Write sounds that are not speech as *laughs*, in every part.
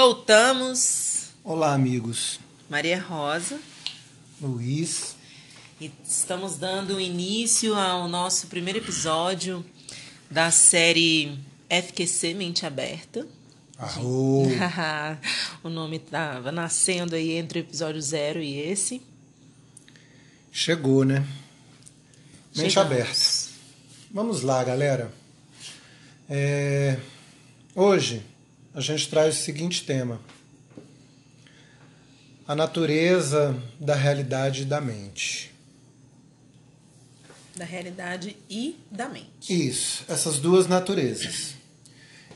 Voltamos. Olá, amigos. Maria Rosa. Luiz. E estamos dando início ao nosso primeiro episódio da série FQC Mente Aberta. *laughs* O nome estava nascendo aí entre o episódio zero e esse. Chegou, né? Mente Chegamos. aberta. Vamos lá, galera. É, Hoje a gente traz o seguinte tema: a natureza da realidade e da mente. Da realidade e da mente. Isso, essas duas naturezas.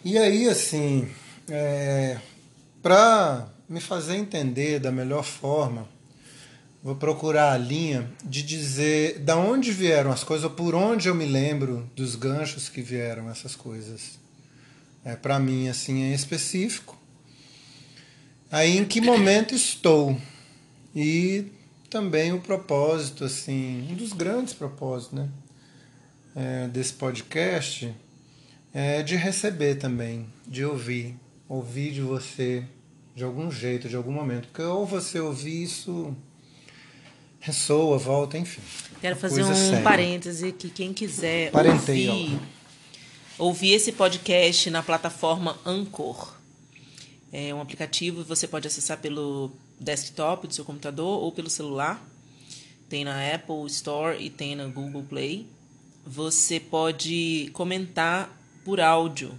E aí, assim, é, para me fazer entender da melhor forma, vou procurar a linha de dizer da onde vieram as coisas, ou por onde eu me lembro dos ganchos que vieram essas coisas. É, para mim, assim, em específico. Aí, em que momento estou? E também o propósito, assim, um dos grandes propósitos, né? é, desse podcast é de receber também, de ouvir, ouvir de você de algum jeito, de algum momento, porque ou você ouvir isso ressoa, volta, enfim. Quero fazer um coisa séria. parêntese que quem quiser Parentei, ouvir, ouvir esse podcast na plataforma Anchor. É um aplicativo, você pode acessar pelo desktop do seu computador ou pelo celular. Tem na Apple Store e tem na Google Play. Você pode comentar por áudio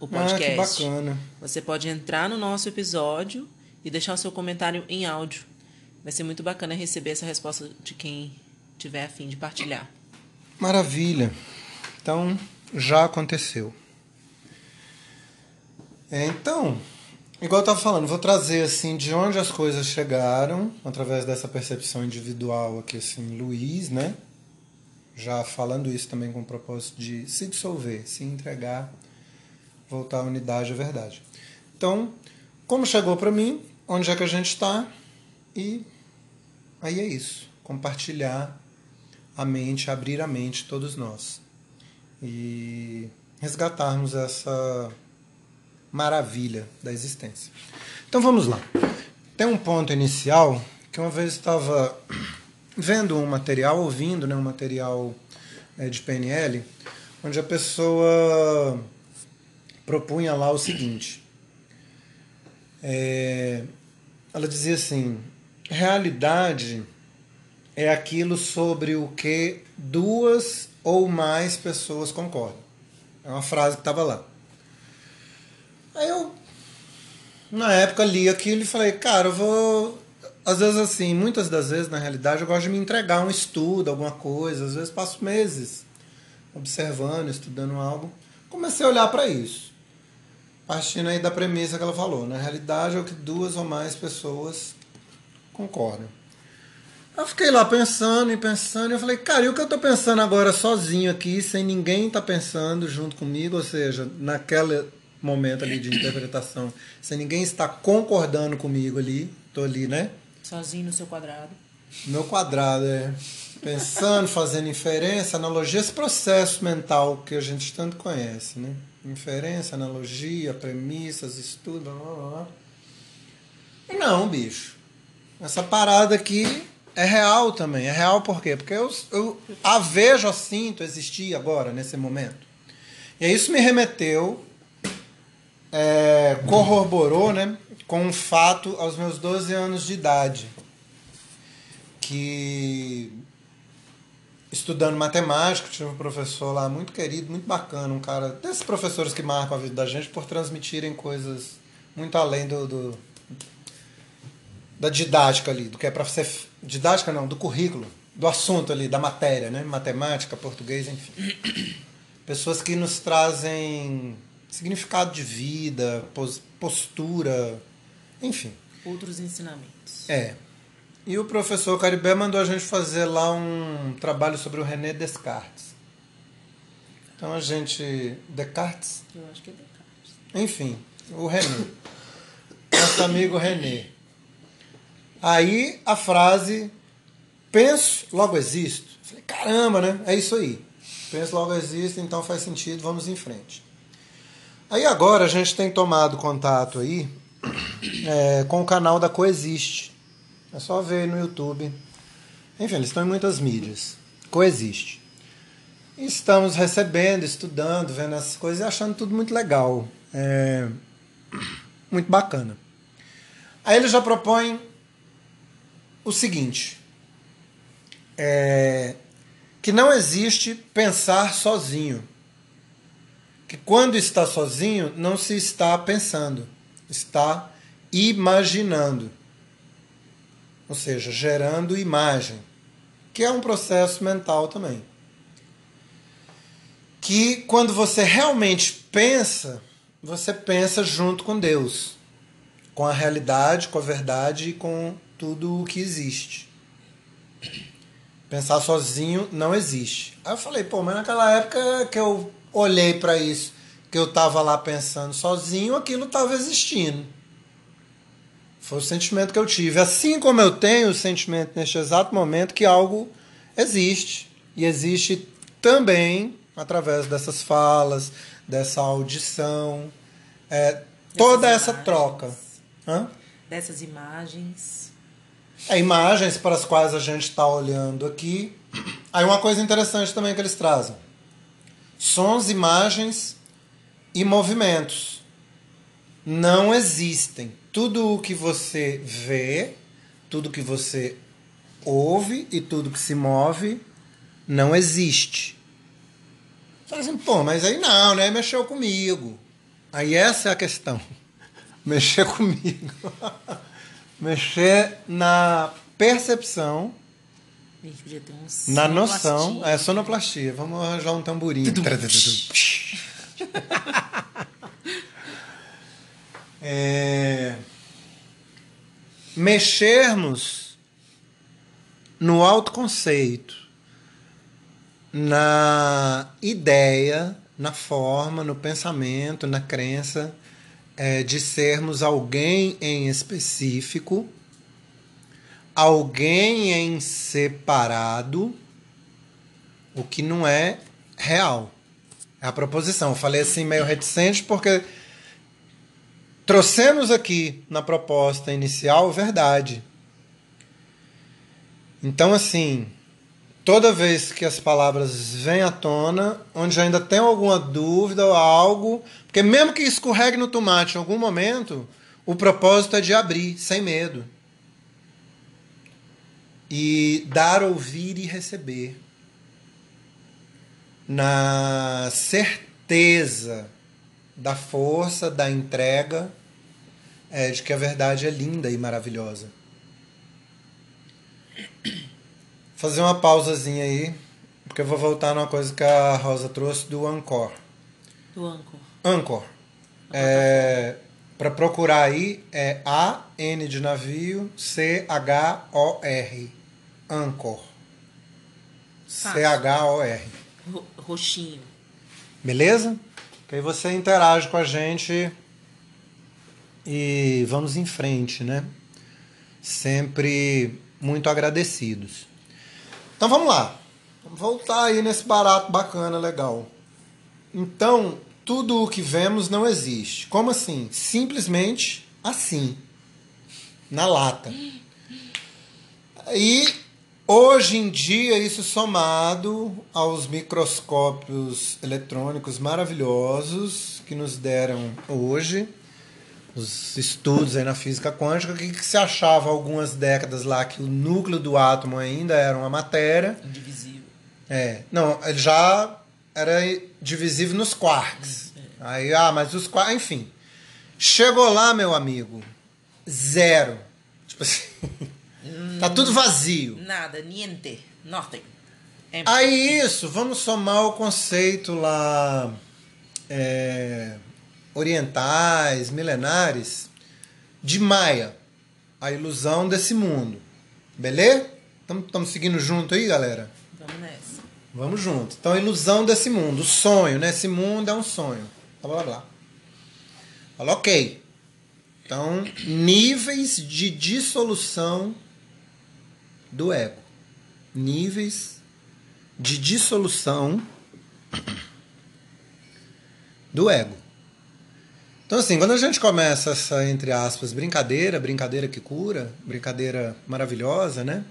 o Ah, que podcast. bacana. Você pode entrar no nosso episódio e deixar o seu comentário em áudio. Vai ser muito bacana receber essa resposta de quem tiver a fim de partilhar. Maravilha. Então, já aconteceu. É, então, igual eu estava falando, vou trazer assim de onde as coisas chegaram, através dessa percepção individual aqui, assim, Luiz, né? Já falando isso também com o propósito de se dissolver, se entregar, voltar à unidade, à verdade. Então, como chegou para mim, onde é que a gente está e aí é isso, compartilhar a mente, abrir a mente, todos nós. E resgatarmos essa maravilha da existência. Então vamos lá. Tem um ponto inicial que uma vez estava vendo um material, ouvindo né, um material eh, de PNL, onde a pessoa propunha lá o seguinte. É, ela dizia assim: realidade é aquilo sobre o que duas ou mais pessoas concordam. É uma frase que estava lá. Aí eu, na época, li aquilo e falei, cara, eu vou. Às vezes, assim, muitas das vezes, na realidade, eu gosto de me entregar um estudo, alguma coisa. Às vezes, passo meses observando, estudando algo. Comecei a olhar para isso. Partindo aí da premissa que ela falou. Na realidade, é o que duas ou mais pessoas concordam. Eu fiquei lá pensando e pensando, e eu falei, cara, e o que eu tô pensando agora sozinho aqui, sem ninguém tá pensando junto comigo, ou seja, naquele momento ali de interpretação, sem ninguém estar concordando comigo ali, tô ali, né? Sozinho no seu quadrado. Meu quadrado é pensando, fazendo inferência, analogia, esse processo mental que a gente tanto conhece, né? Inferência, analogia, premissas, estudo, blá blá blá. E não, bicho. Essa parada aqui é real também. É real por quê? Porque eu, eu a vejo, a sinto existir agora, nesse momento. E isso me remeteu, é, corroborou, né? Com um fato aos meus 12 anos de idade. Que estudando matemática, tive um professor lá muito querido, muito bacana, um cara desses professores que marcam a vida da gente por transmitirem coisas muito além do, do- da didática ali, do que é para ser didática não, do currículo, do assunto ali, da matéria, né? Matemática, português, enfim. Pessoas que nos trazem significado de vida, pos- postura, enfim. Outros ensinamentos. É. E o professor Caribé mandou a gente fazer lá um trabalho sobre o René Descartes. Então a gente. Descartes? Eu acho que é Descartes. Enfim, o René. Nosso amigo René. Aí a frase penso, logo existo. Falei, caramba, né? É isso aí. Penso, logo existo, então faz sentido, vamos em frente. Aí agora a gente tem tomado contato aí *coughs* é, com o canal da Coexiste. É só ver no YouTube. Enfim, eles estão em muitas mídias. Coexiste. Estamos recebendo, estudando, vendo essas coisas e achando tudo muito legal. É, *coughs* muito bacana. Aí ele já propõe o seguinte: é, que não existe pensar sozinho. Que quando está sozinho, não se está pensando, está imaginando. Ou seja, gerando imagem, que é um processo mental também. Que quando você realmente pensa, você pensa junto com Deus, com a realidade, com a verdade e com tudo o que existe. Pensar sozinho não existe. Aí eu falei, pô, mas naquela época que eu olhei para isso, que eu tava lá pensando sozinho, aquilo tava existindo. Foi o sentimento que eu tive. Assim como eu tenho o sentimento neste exato momento que algo existe. E existe também através dessas falas, dessa audição, é, toda essa imagens. troca. Hã? Dessas imagens. É, imagens para as quais a gente está olhando aqui. Aí uma coisa interessante também que eles trazem: sons, imagens e movimentos. Não existem. Tudo o que você vê, tudo que você ouve e tudo que se move não existe. Fala assim, pô, mas aí não, né? Mexeu comigo. Aí essa é a questão. *laughs* Mexer comigo. *laughs* Mexer na percepção, na noção. É sonoplastia. Vamos arranjar um tamborim. *laughs* É, mexermos no autoconceito, na ideia, na forma, no pensamento, na crença é, de sermos alguém em específico, alguém em separado, o que não é real. É a proposição. Eu falei assim meio reticente porque trouxemos aqui na proposta inicial verdade. Então, assim, toda vez que as palavras vêm à tona, onde ainda tem alguma dúvida ou algo, porque mesmo que escorregue no tomate em algum momento, o propósito é de abrir, sem medo. E dar, ouvir e receber. Na certeza da força, da entrega, é, de que a verdade é linda e maravilhosa. Fazer uma pausazinha aí, porque eu vou voltar numa coisa que a Rosa trouxe do Anchor. Do Anchor. Anchor. É, para procurar aí é A N de navio C H O R. Anchor. C. H O R. Ro- Roxinho. Beleza? Que aí você interage com a gente e vamos em frente, né? Sempre muito agradecidos. Então vamos lá. Vamos voltar aí nesse barato bacana, legal. Então, tudo o que vemos não existe. Como assim? Simplesmente assim. Na lata. E hoje em dia, isso somado aos microscópios eletrônicos maravilhosos que nos deram hoje, os estudos aí na física quântica, que, que se achava há algumas décadas lá que o núcleo do átomo ainda era uma matéria. Indivisível. É, não, ele já era divisível nos quarks. Aí, ah, mas os quarks, enfim. Chegou lá, meu amigo, zero. Tipo assim, *laughs* tá tudo vazio. Nada, niente, nothing. É, Aí isso, vamos somar o conceito lá é, orientais, milenares, de Maia, a ilusão desse mundo. Beleza? Estamos seguindo junto aí, galera? Vamos nessa. Vamos junto. Então, a ilusão desse mundo, o sonho, né? Esse mundo é um sonho. Blá blá blá. Fala, ok. Então, níveis de dissolução do ego. Níveis de dissolução do ego. Então, assim, quando a gente começa essa, entre aspas, brincadeira, brincadeira que cura, brincadeira maravilhosa, né?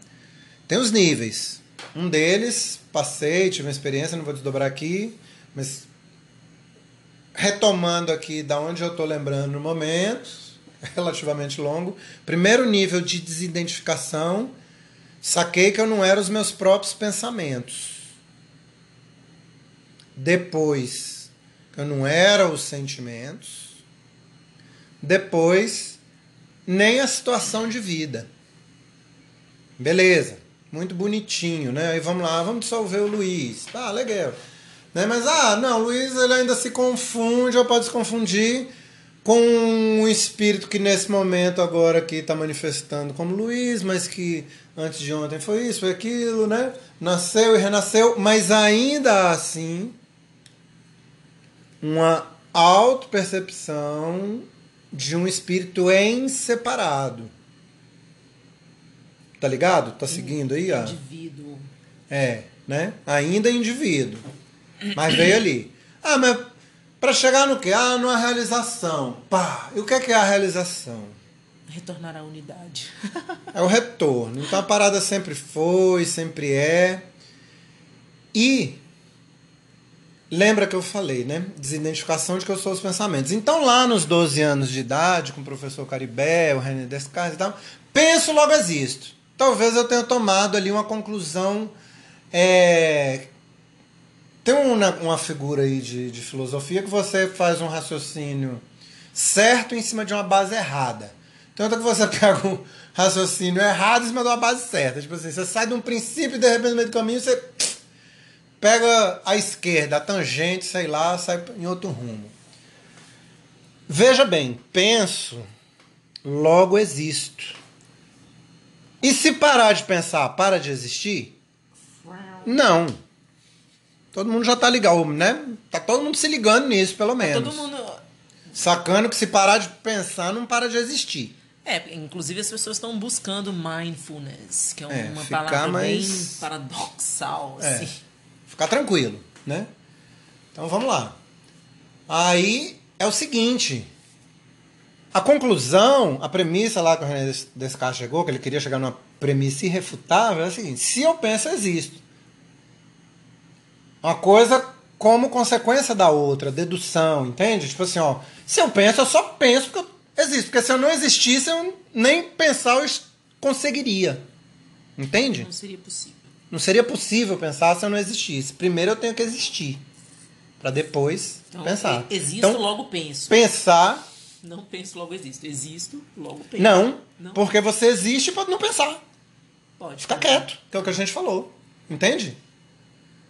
Tem os níveis. Um deles, passei, tive uma experiência, não vou desdobrar aqui, mas retomando aqui da onde eu estou lembrando no momento, *laughs* relativamente longo. Primeiro nível de desidentificação, saquei que eu não era os meus próprios pensamentos. Depois, eu não era os sentimentos depois nem a situação de vida. Beleza, muito bonitinho, né? Aí vamos lá, vamos dissolver o Luiz. Tá, legal. Né? Mas, ah, não, o Luiz ele ainda se confunde, ou pode se confundir com um espírito que nesse momento agora aqui está manifestando como Luiz, mas que antes de ontem foi isso, foi aquilo, né? Nasceu e renasceu, mas ainda assim uma auto-percepção de um espírito em separado. Tá ligado? Tá seguindo aí, ó? Indivíduo. É, né? Ainda indivíduo. Mas veio ali. Ah, mas para chegar no quê? Ah, numa realização. Pá, e o que é, que é a realização? Retornar à unidade. é o retorno. Então a parada sempre foi, sempre é. E Lembra que eu falei, né? Desidentificação de que eu sou os pensamentos. Então, lá nos 12 anos de idade, com o professor Caribé, o René Descartes e tal, penso, logo existo. Talvez eu tenha tomado ali uma conclusão. É... Tem uma, uma figura aí de, de filosofia que você faz um raciocínio certo em cima de uma base errada. Tanto que você *laughs* pega um raciocínio errado em cima de uma base certa. Tipo assim, você sai de um princípio e de repente no meio do caminho você pega a esquerda, a tangente, sei lá, sai em outro rumo. Veja bem, penso, logo existo. E se parar de pensar, para de existir? Não. Todo mundo já está ligado, né? Tá todo mundo se ligando nisso, pelo menos. Todo mundo. Sacando que se parar de pensar, não para de existir. É, inclusive as pessoas estão buscando mindfulness, que é uma é, palavra mais... bem paradoxal, é. assim. Ficar tranquilo, né? Então vamos lá. Aí é o seguinte. A conclusão, a premissa lá que o René Descartes chegou, que ele queria chegar numa premissa irrefutável, é a seguinte: se eu penso, existo. Uma coisa como consequência da outra, dedução, entende? Tipo assim, ó, se eu penso, eu só penso porque eu existo. Porque se eu não existisse, eu nem pensar eu conseguiria. Entende? Não seria possível. Não seria possível pensar se eu não existisse. Primeiro eu tenho que existir. para depois então, pensar. Existo, então, logo penso. Pensar. Não penso, logo existo. Existo, logo penso. Não, não. porque você existe pode não pensar. Pode. Ficar quieto, que é o que a gente falou. Entende?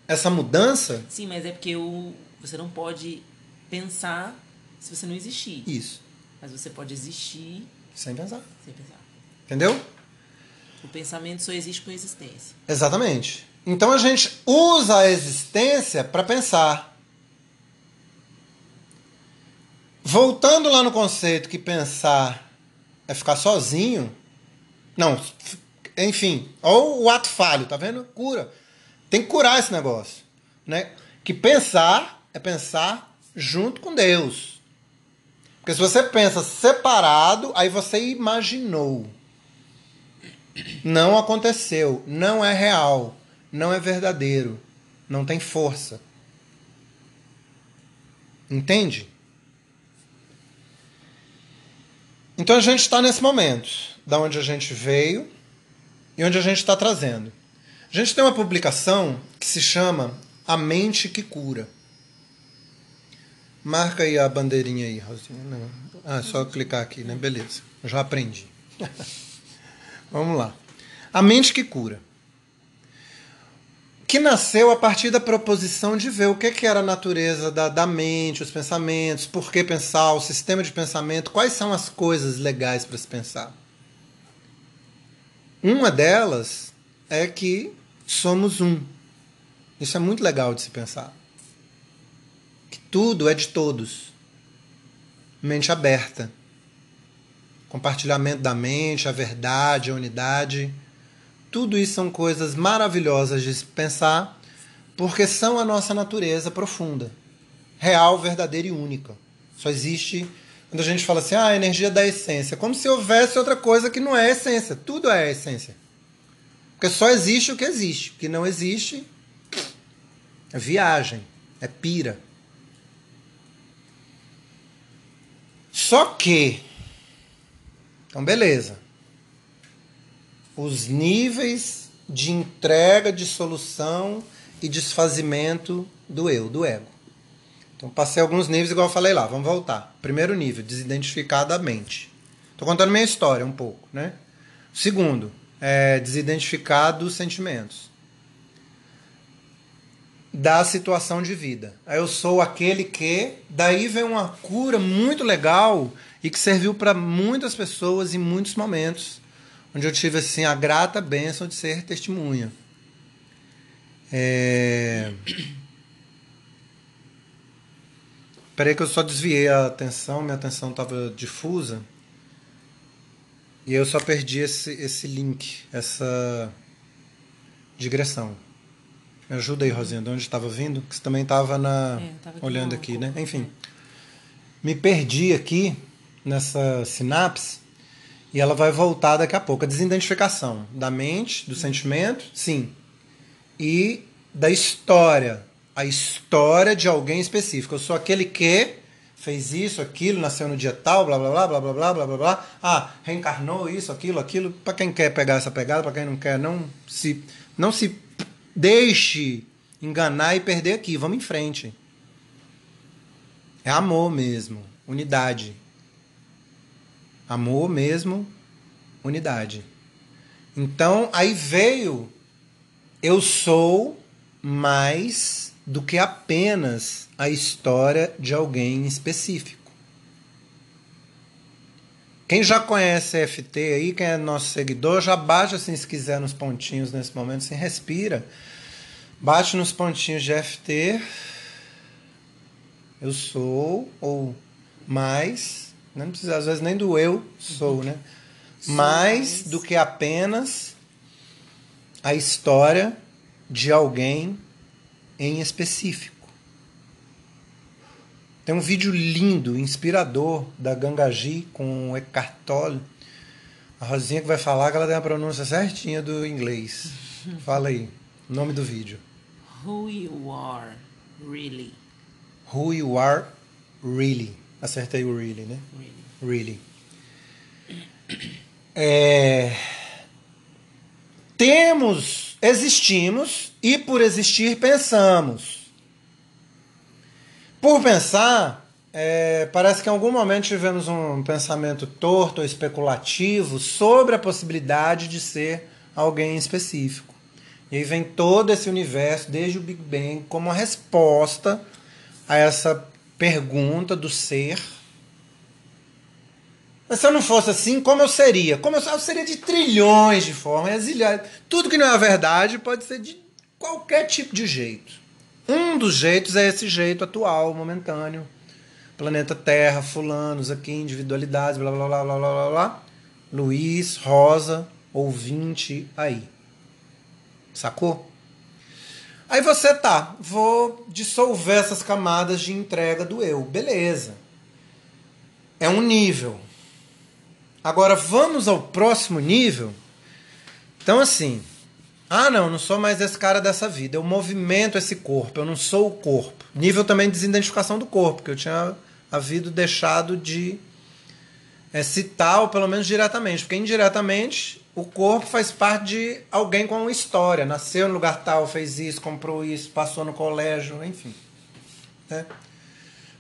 Essa mudança. Sim, mas é porque o, você não pode pensar se você não existir. Isso. Mas você pode existir. Sem pensar. Sem pensar. Entendeu? O pensamento só existe com a existência. Exatamente. Então a gente usa a existência para pensar. Voltando lá no conceito que pensar é ficar sozinho. Não, enfim, ou o ato falho, tá vendo? Cura. Tem que curar esse negócio, né? Que pensar é pensar junto com Deus. Porque se você pensa separado, aí você imaginou. Não aconteceu, não é real, não é verdadeiro, não tem força. Entende? Então a gente está nesse momento, da onde a gente veio e onde a gente está trazendo. A gente tem uma publicação que se chama A Mente que Cura. Marca aí a bandeirinha aí, Rosinha. Não. Ah, é só clicar aqui, né? Beleza. Já aprendi. *laughs* Vamos lá. A mente que cura. Que nasceu a partir da proposição de ver o que, que era a natureza da, da mente, os pensamentos, por que pensar, o sistema de pensamento, quais são as coisas legais para se pensar. Uma delas é que somos um. Isso é muito legal de se pensar. Que tudo é de todos. Mente aberta compartilhamento da mente, a verdade, a unidade. Tudo isso são coisas maravilhosas de se pensar, porque são a nossa natureza profunda, real, verdadeira e única. Só existe Quando a gente fala assim, ah, a energia da essência, como se houvesse outra coisa que não é essência. Tudo é essência. Porque só existe o que existe. O que não existe é viagem, é pira. Só que, então beleza, os níveis de entrega, de solução e desfazimento do eu, do ego. Então passei alguns níveis, igual eu falei lá, vamos voltar. Primeiro nível, desidentificadamente. Estou contando minha história um pouco, né? Segundo, é, desidentificar dos sentimentos. Da situação de vida. Eu sou aquele que. Daí vem uma cura muito legal e que serviu para muitas pessoas em muitos momentos, onde eu tive assim a grata bênção de ser testemunha. É... *coughs* Peraí que eu só desviei a atenção, minha atenção estava difusa. E eu só perdi esse, esse link, essa digressão. Me ajuda aí, Rosinha, de onde estava vindo? Que você também estava na é, olhando aqui, né? Enfim. Me perdi aqui nessa sinapse e ela vai voltar daqui a pouco. A desidentificação da mente, do sentimento, sim. E da história. A história de alguém específico. Eu sou aquele que fez isso, aquilo, nasceu no dia tal, blá blá blá blá blá blá blá blá blá. Ah, reencarnou isso, aquilo, aquilo. Para quem quer pegar essa pegada, para quem não quer, não se não se deixe enganar e perder aqui. Vamos em frente. É amor mesmo, unidade. Amor mesmo, unidade. Então, aí veio eu sou mais do que apenas a história de alguém específico. Quem já conhece FT aí, quem é nosso seguidor, já baixa assim se quiser nos pontinhos nesse momento, assim, respira. Bate nos pontinhos de FT. Eu sou, ou mais, não precisa às vezes nem do eu sou, né? mais do que apenas a história de alguém em específico. Tem um vídeo lindo, inspirador, da Gangaji com o Eckhart Tolle. A Rosinha que vai falar que ela tem a pronúncia certinha do inglês. *laughs* Fala aí, nome do vídeo. Who you are, really. Who you are, really. Acertei o really, né? Really. really. É... Temos, existimos e por existir pensamos. Por pensar, é, parece que em algum momento tivemos um pensamento torto ou especulativo sobre a possibilidade de ser alguém específico. E aí vem todo esse universo, desde o Big Bang, como uma resposta a essa pergunta do ser. Mas se eu não fosse assim, como eu seria? Como eu, eu seria de trilhões de formas, Tudo que não é a verdade pode ser de qualquer tipo de jeito. Um dos jeitos é esse jeito atual, momentâneo. Planeta Terra, fulanos aqui, individualidades, blá blá blá blá blá blá blá. Luiz, Rosa, ouvinte aí. Sacou? Aí você tá, vou dissolver essas camadas de entrega do eu. Beleza. É um nível. Agora vamos ao próximo nível. Então assim, ah, não, não sou mais esse cara dessa vida. Eu movimento esse corpo, eu não sou o corpo. Nível também de desidentificação do corpo, que eu tinha havido deixado de é, citar, ou pelo menos diretamente. Porque indiretamente o corpo faz parte de alguém com uma história. Nasceu no lugar tal, fez isso, comprou isso, passou no colégio, enfim. Né?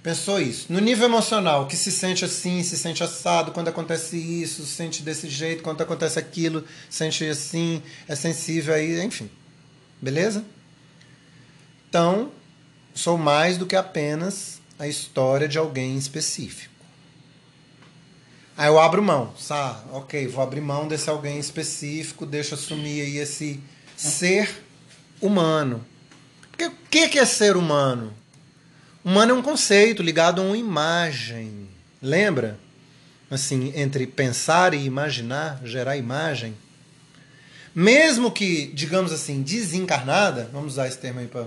Pensou isso. No nível emocional, que se sente assim, se sente assado quando acontece isso, se sente desse jeito quando acontece aquilo, sente assim, é sensível aí, enfim. Beleza? Então, sou mais do que apenas a história de alguém específico. Aí eu abro mão, sabe? Ok, vou abrir mão desse alguém específico, deixo assumir aí esse ser humano. O que é ser humano? Humano é um conceito ligado a uma imagem. Lembra? Assim, entre pensar e imaginar, gerar imagem. Mesmo que, digamos assim, desencarnada, vamos usar esse termo aí para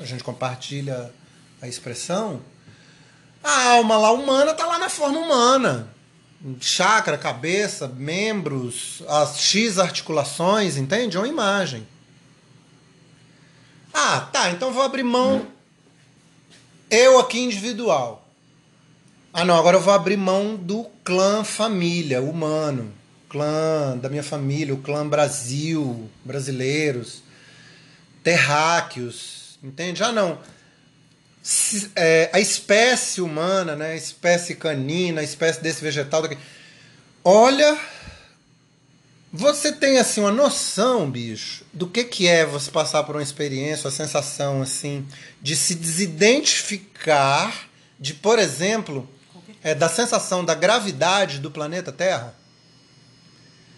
a gente compartilha a expressão, A alma lá humana tá lá na forma humana. Chakra, cabeça, membros, as X articulações, entende? É uma imagem. Ah, tá, então vou abrir mão eu aqui individual. Ah, não, agora eu vou abrir mão do clã família, humano. Clã da minha família, o clã Brasil, brasileiros, terráqueos, entende? Ah, não. É, a espécie humana, né? a espécie canina, a espécie desse vegetal. Daqui. Olha, você tem assim uma noção, bicho, do que que é você passar por uma experiência, a sensação assim de se desidentificar de, por exemplo, é, da sensação da gravidade do planeta Terra?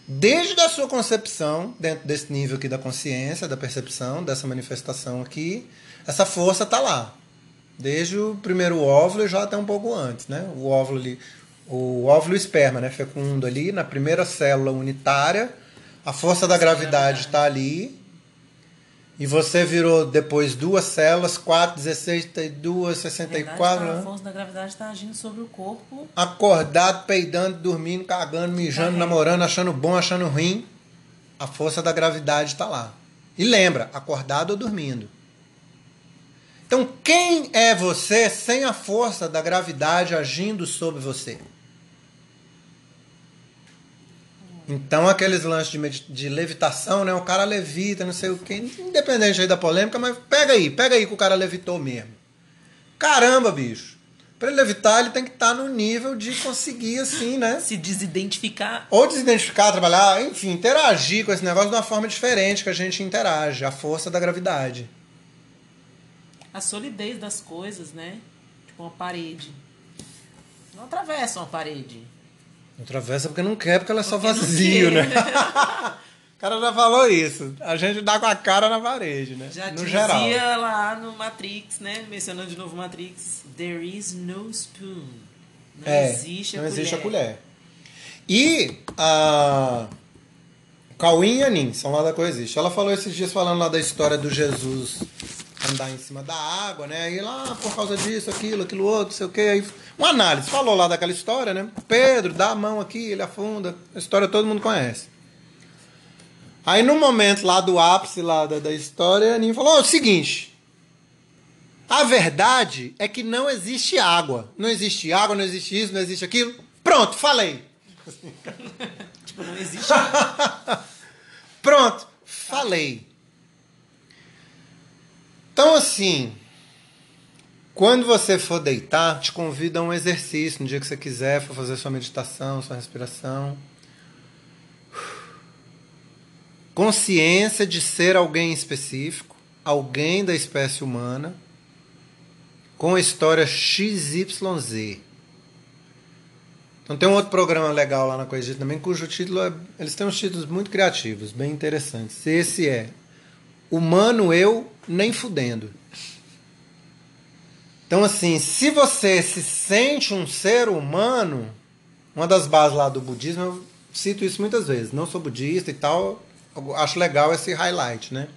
Desde a sua concepção, dentro desse nível aqui da consciência, da percepção, dessa manifestação aqui, essa força está lá. Desde o primeiro óvulo e já até um pouco antes, né? O óvulo ali, o óvulo esperma, né, fecundo ali, na primeira célula unitária, a força da gravidade está ali, e você virou depois duas células, 4, 16, 32, 64. Verdade, a força da gravidade está agindo sobre o corpo. Acordado, peidando, dormindo, cagando, mijando, é. namorando, achando bom, achando ruim. A força da gravidade está lá. E lembra, acordado ou dormindo. Então, quem é você sem a força da gravidade agindo sobre você? Então, aqueles lances de, de levitação, né? O cara levita, não sei o quê, independente aí da polêmica, mas pega aí, pega aí que o cara levitou mesmo. Caramba, bicho. Para ele levitar, ele tem que estar tá no nível de conseguir, assim, né? Se desidentificar. Ou desidentificar, trabalhar, enfim, interagir com esse negócio de uma forma diferente que a gente interage, a força da gravidade. A solidez das coisas, né? Tipo uma parede. Não atravessa uma parede não atravessa porque não quer, porque ela é só vazio, né? o cara já falou isso. A gente dá com a cara na parede, né? Já no dizia geral. lá no Matrix, né? Mencionando de novo Matrix. There is no spoon. Não é, existe a não colher. existe a colher. E a Cauim e Anin são lá da Coexiste. Ela falou esses dias falando lá da história do Jesus andar em cima da água, né? E lá por causa disso, aquilo, aquilo outro, sei o quê. Aí, uma análise. Falou lá daquela história, né? Pedro dá a mão aqui, ele afunda. A história todo mundo conhece. Aí no momento lá do ápice lá da, da história, a Aninha falou: oh, o seguinte. A verdade é que não existe água. Não existe água, não existe isso, não existe aquilo. Pronto, falei. *laughs* tipo, não existe. *laughs* Pronto, falei. Então, assim, quando você for deitar, te convido a um exercício no dia que você quiser, for fazer sua meditação, sua respiração. Consciência de ser alguém específico, alguém da espécie humana, com a história XYZ. Então tem um outro programa legal lá na Coisa também, cujo título é, eles têm uns títulos muito criativos, bem interessantes. Esse é Humano eu nem fudendo. Então, assim, se você se sente um ser humano, uma das bases lá do budismo, eu cito isso muitas vezes, não sou budista e tal, acho legal esse highlight, né?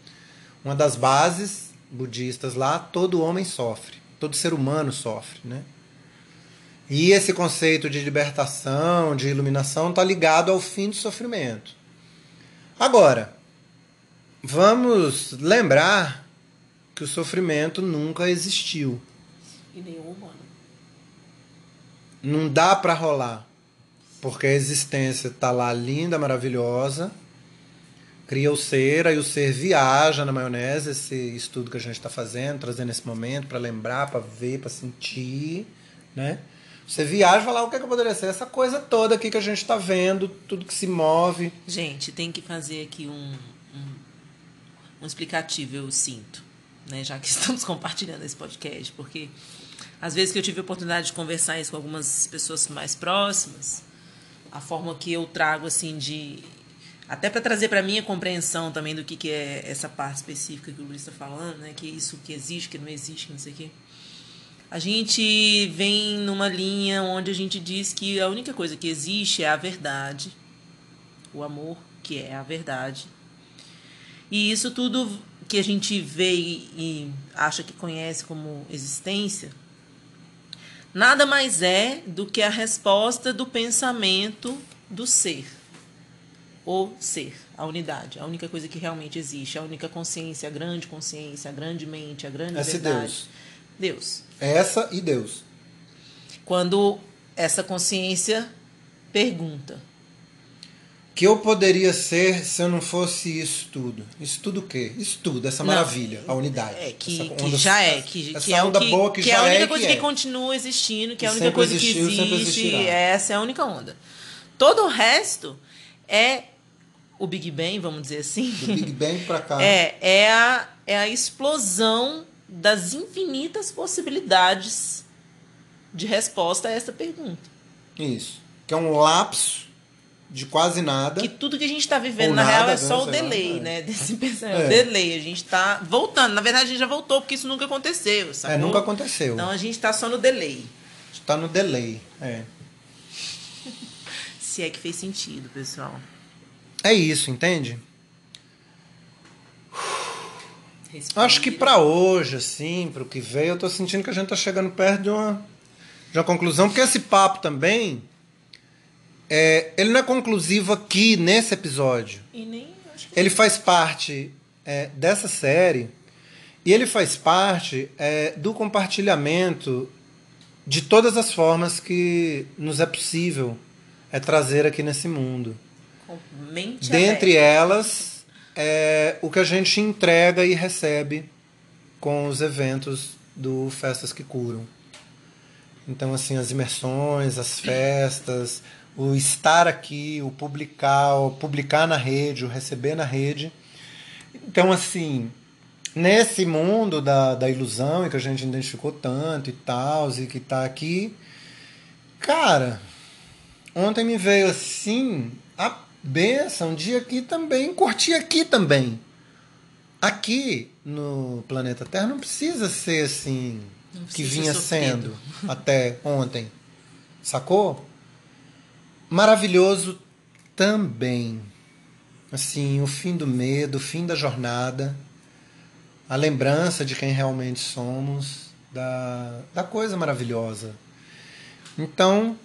Uma das bases budistas lá, todo homem sofre, todo ser humano sofre, né? E esse conceito de libertação, de iluminação, está ligado ao fim do sofrimento. Agora, Vamos lembrar que o sofrimento nunca existiu. E nenhum humano. Não dá para rolar. Porque a existência está lá linda, maravilhosa. Cria o ser, aí o ser viaja na maionese, esse estudo que a gente está fazendo, trazendo esse momento para lembrar, para ver, para sentir, né? Você viaja e fala, ah, o que, é que poderia ser? Essa coisa toda aqui que a gente está vendo, tudo que se move. Gente, tem que fazer aqui um, um explicativo, eu sinto, né? já que *laughs* estamos compartilhando esse podcast, porque às vezes que eu tive a oportunidade de conversar isso com algumas pessoas mais próximas, a forma que eu trago assim de até para trazer para minha compreensão também do que, que é essa parte específica que o Luiz está falando, né? Que isso que existe, que não existe, não sei o quê. A gente vem numa linha onde a gente diz que a única coisa que existe é a verdade, o amor, que é a verdade, e isso tudo que a gente vê e, acha que conhece como existência nada mais é do que a resposta do pensamento do ser. O ser, a unidade, a única coisa que realmente existe, a única consciência, a grande consciência, a grande mente, a grande Essa e verdade. Deus. Deus. Essa e Deus. Quando essa consciência pergunta: Que eu poderia ser se eu não fosse isso tudo? Isso tudo o quê? Isso tudo, essa Não. maravilha, a unidade. É, que, Essa que onda- já é, que, essa que é onda que, boa que, que já é a única é, coisa que, que, é. continua existindo, que é a Que única coisa existiu, que existe, essa é a única onda. Todo o resto é o Big Bang, vamos dizer assim. Do Big Bang pra cá. *laughs* É, é a, é a explosão das infinitas possibilidades de resposta a essa pergunta. Isso. Que é um lapso de quase nada. Que tudo que a gente está vivendo, na real, nada, é né, só o lá, delay, é. né? *laughs* Desse pensamento. É. O delay. A gente está voltando. Na verdade, a gente já voltou, porque isso nunca aconteceu, sacou? É, nunca aconteceu. Então a gente está só no delay. Está no delay. É. *laughs* Se é que fez sentido, pessoal. É isso, entende? Respira. Acho que pra hoje, assim, pro que veio, eu tô sentindo que a gente tá chegando perto de uma, de uma conclusão, porque esse papo também, é, ele não é conclusivo aqui nesse episódio. Nem Ele faz parte é, dessa série e ele faz parte é, do compartilhamento de todas as formas que nos é possível é, trazer aqui nesse mundo. mente Dentre aberta. elas, é o que a gente entrega e recebe com os eventos do Festas que Curam. Então, assim, as imersões, as festas, o estar aqui, o publicar, o publicar na rede, o receber na rede. Então, assim, nesse mundo da, da ilusão e que a gente identificou tanto e tal, e que tá aqui, cara, ontem me veio assim a benção de aqui também, curtir aqui também. Aqui no planeta Terra não precisa ser assim Não que precisa vinha ser sendo até ontem. Sacou? Maravilhoso também. Assim, o fim do medo, o fim da jornada, a lembrança de quem realmente somos, da, da coisa maravilhosa. Então,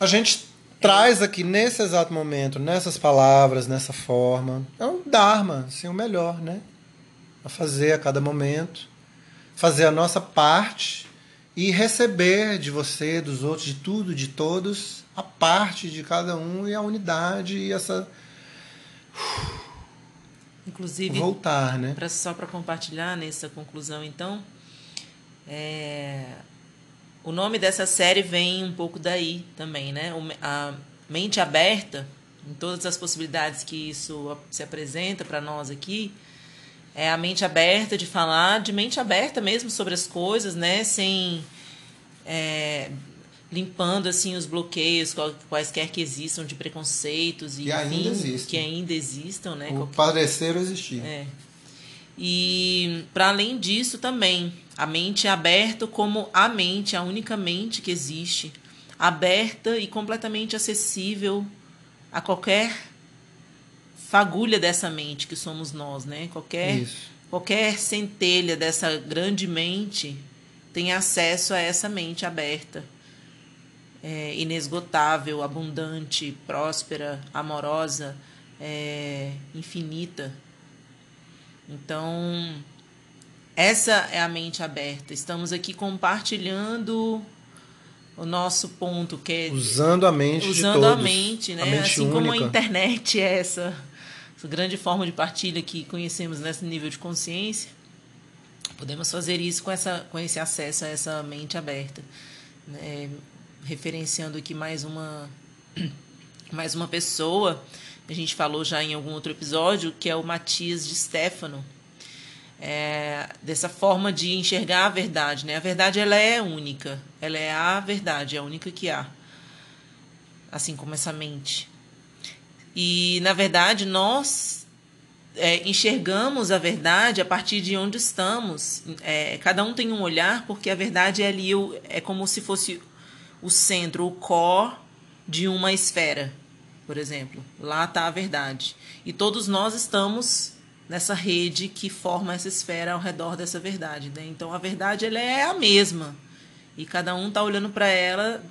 a gente traz aqui nesse exato momento, nessas palavras, nessa forma, é um Dharma, assim, o melhor, né? A fazer a cada momento, fazer a nossa parte e receber de você, dos outros, de tudo, de todos, a parte de cada um e a unidade e essa Inclusive, voltar, né? pra, só para compartilhar nessa conclusão, então, é, o nome dessa série vem um pouco daí também, né? A mente aberta, em todas as possibilidades que isso se apresenta para nós aqui, é a mente aberta de falar, de mente aberta mesmo sobre as coisas, né? Sem é, limpando assim os bloqueios quaisquer que existam de preconceitos e Que ainda enfim, existem. que ainda existam, né? O Qualquer- parecer existir. é. E para além disso também, a mente é aberta como a mente, a única mente que existe, aberta e completamente acessível a qualquer fagulha dessa mente que somos nós, né? Qualquer Isso. qualquer centelha dessa grande mente tem acesso a essa mente aberta, é, inesgotável, abundante, próspera, amorosa, é, infinita. Então, essa é a mente aberta. Estamos aqui compartilhando o nosso ponto, que é Usando a mente usando a mente, né? A mente assim como a única. internet é essa, essa grande forma de partilha que conhecemos nesse nível de consciência, podemos fazer isso com, essa, com esse acesso a essa mente aberta. né? Referenciando aqui mais uma, *clears throat* mais uma pessoa, a gente falou já em algum outro episódio, que é o Matias de Stefano. É, dessa forma de enxergar a verdade, né? A verdade ela é única, ela é a verdade, é a única que há, assim como essa mente. E na verdade nós é, enxergamos a verdade a partir de onde estamos. É, cada um tem um olhar, porque a verdade é ali é como se fosse o centro, o core de uma esfera, por exemplo. Lá está a verdade. E todos nós estamos nessa rede que forma essa esfera ao redor dessa verdade. Né? Então a verdade ela é a mesma E cada um tá olhando para ela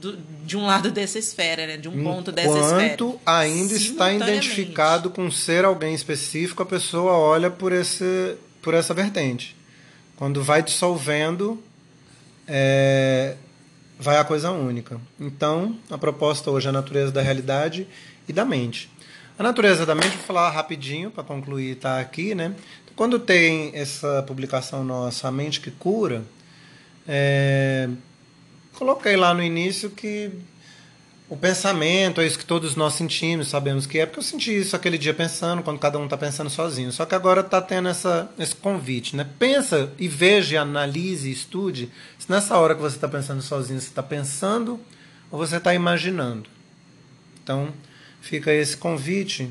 do, de um lado dessa esfera, né? De um ponto dessa esfera. Enquanto ainda está identificado com ser alguém específico, a pessoa olha por, esse, por essa vertente. Quando vai dissolvendo, é, vai a coisa única. Então, a proposta hoje é a natureza da realidade e da mente. A natureza da mente, vou falar rapidinho para concluir, tá aqui, né? Quando tem essa publicação nossa, A Mente que Cura, é, coloquei lá no início que o pensamento é isso que todos nós sentimos, sabemos que é, porque eu senti isso aquele dia pensando, quando cada um está pensando sozinho. Só que agora está tendo essa, esse convite, né? Pensa e veja, analise, estude se nessa hora que você está pensando sozinho, você está pensando ou você está imaginando. Então, fica esse convite.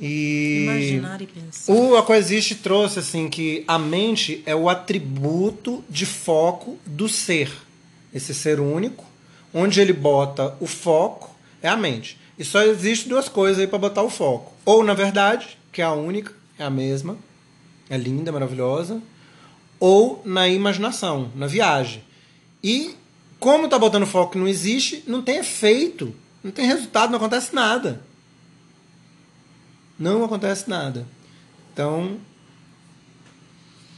E Imaginar e pensar. O Aquasiste trouxe assim que a mente é o atributo de foco do ser esse ser único, onde ele bota o foco é a mente. E só existe duas coisas aí para botar o foco. Ou na verdade, que é a única, é a mesma, é linda, maravilhosa, ou na imaginação, na viagem. E como tá botando foco que não existe, não tem efeito, não tem resultado, não acontece nada. Não acontece nada. Então,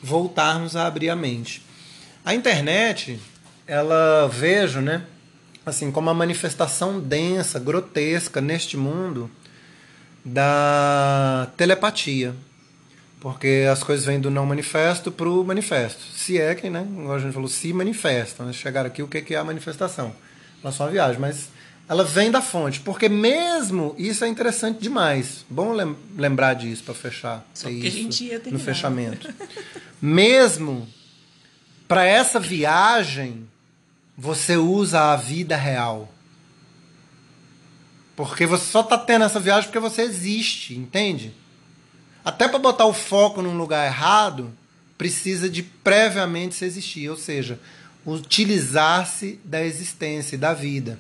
voltarmos a abrir a mente. A internet, ela vejo, né, assim, como a manifestação densa, grotesca neste mundo da telepatia. Porque as coisas vêm do não manifesto para o manifesto. Se é que, né, a gente falou, se manifesta. Né, chegar aqui, o que é a manifestação? Ela só uma viagem, mas ela vem da fonte. Porque mesmo, isso é interessante demais. Bom lembrar disso para fechar. Só que isso a gente ia no fechamento. mesmo para essa viagem você usa a vida real. Porque você só está tendo essa viagem porque você existe, entende? Até para botar o foco num lugar errado, precisa de previamente se existir, ou seja, utilizar-se da existência, da vida.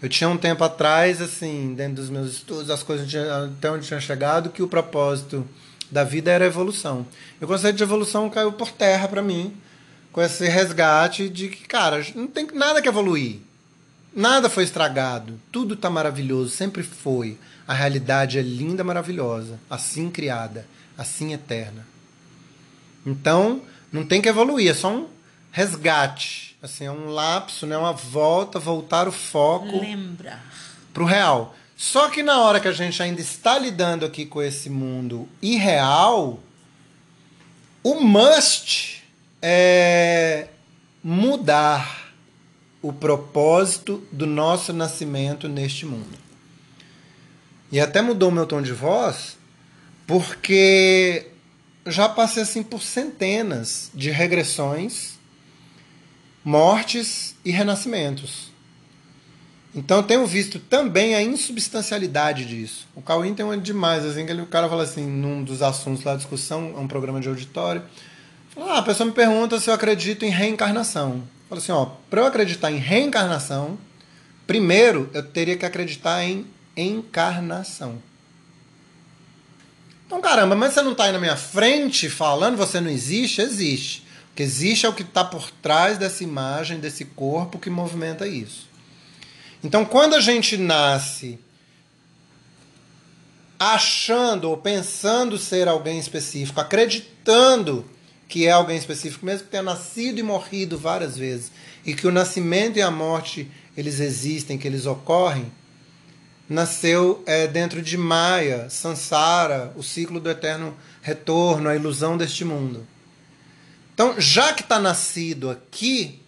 Eu tinha um tempo atrás, assim, dentro dos meus estudos, as coisas até onde tinha chegado, que o propósito da vida era evolução. E o conceito de evolução caiu por terra para mim, com esse resgate de que, cara, não tem nada que evoluir. Nada foi estragado. Tudo está maravilhoso, sempre foi. A realidade é linda, maravilhosa, assim criada, assim eterna. Então, não tem que evoluir, é só um resgate. Assim, é um lapso, né? uma volta, voltar o foco Lembrar. para o real. Só que na hora que a gente ainda está lidando aqui com esse mundo irreal, o must é mudar o propósito do nosso nascimento neste mundo. E até mudou meu tom de voz, porque já passei assim por centenas de regressões, mortes e renascimentos. Então tenho visto também a insubstancialidade disso. O Cauim tem uma demais, assim, que ele, o cara fala assim, num dos assuntos da discussão, é um programa de auditório, ah, a pessoa me pergunta se eu acredito em reencarnação. Fala assim, ó, para eu acreditar em reencarnação, primeiro eu teria que acreditar em encarnação. Então, caramba, mas você não está aí na minha frente falando, você não existe? Existe. O que existe é o que está por trás dessa imagem, desse corpo que movimenta isso. Então, quando a gente nasce achando ou pensando ser alguém específico, acreditando que é alguém específico, mesmo que tenha nascido e morrido várias vezes, e que o nascimento e a morte eles existem, que eles ocorrem, nasceu é, dentro de Maya, Sansara, o ciclo do eterno retorno, a ilusão deste mundo. Então, já que está nascido aqui,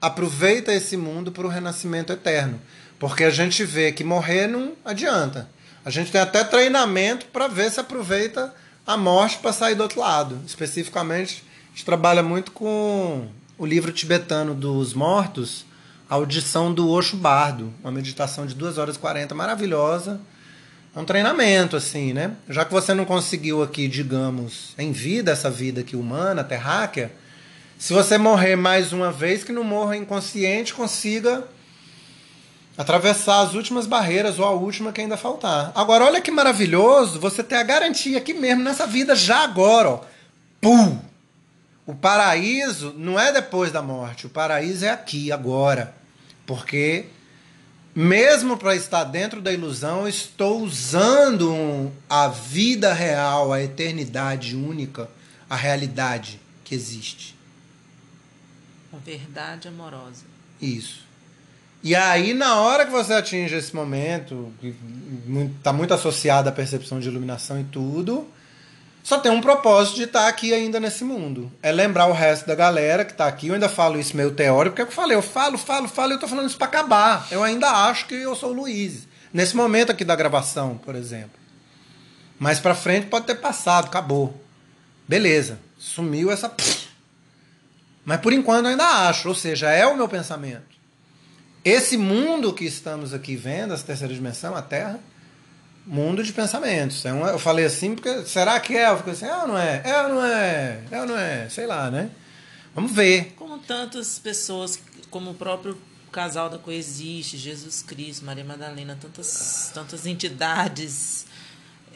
aproveita esse mundo para o renascimento eterno. Porque a gente vê que morrer não adianta. A gente tem até treinamento para ver se aproveita a morte para sair do outro lado. Especificamente, a gente trabalha muito com o livro tibetano dos mortos, a audição do Osho Bardo, uma meditação de 2 horas e 40, maravilhosa. É um treinamento, assim, né? Já que você não conseguiu aqui, digamos, em vida, essa vida aqui humana, terráquea, se você morrer mais uma vez, que não morra inconsciente, consiga atravessar as últimas barreiras ou a última que ainda faltar. Agora, olha que maravilhoso você ter a garantia aqui mesmo nessa vida, já agora, ó. Pum! O paraíso não é depois da morte, o paraíso é aqui, agora. Porque, mesmo para estar dentro da ilusão, estou usando a vida real, a eternidade única, a realidade que existe. A verdade amorosa. Isso. E aí, na hora que você atinge esse momento, que está muito associado à percepção de iluminação e tudo, só tem um propósito de estar aqui ainda nesse mundo. É lembrar o resto da galera que está aqui. Eu ainda falo isso meio teórico, porque é eu falei, eu falo, falo, falo, eu tô falando isso para acabar. Eu ainda acho que eu sou o Luiz. Nesse momento aqui da gravação, por exemplo. Mais para frente pode ter passado, acabou. Beleza. Sumiu essa. Mas por enquanto eu ainda acho, ou seja, é o meu pensamento. Esse mundo que estamos aqui vendo, essa terceira dimensão, a Terra, mundo de pensamentos. É eu falei assim porque será que é? Eu fico assim, é ou não é? É ou não é? É ou não é? Sei lá, né? Vamos ver. Como tantas pessoas, como o próprio casal da Coexiste, Jesus Cristo, Maria Madalena, tantas, tantas entidades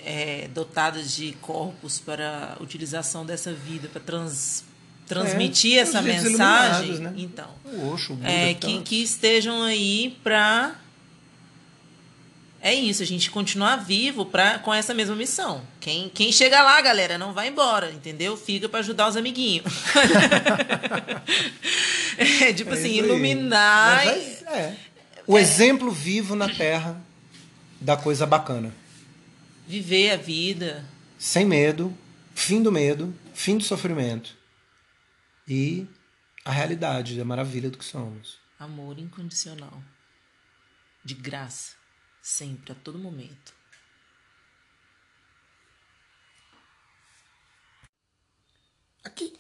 é, dotadas de corpos para utilização dessa vida, para trans, transmitir é, essa mensagem. Né? Então, o Osho, o é, que, que estejam aí para é isso, a gente continuar vivo pra, com essa mesma missão. Quem, quem chega lá, galera, não vai embora, entendeu? Fica para ajudar os amiguinhos. *laughs* é, tipo é assim, iluminar. Mas, é. O é. exemplo vivo na Terra da coisa bacana. Viver a vida. Sem medo, fim do medo, fim do sofrimento e a realidade, a maravilha do que somos. Amor incondicional, de graça, sempre, a todo momento. Aqui.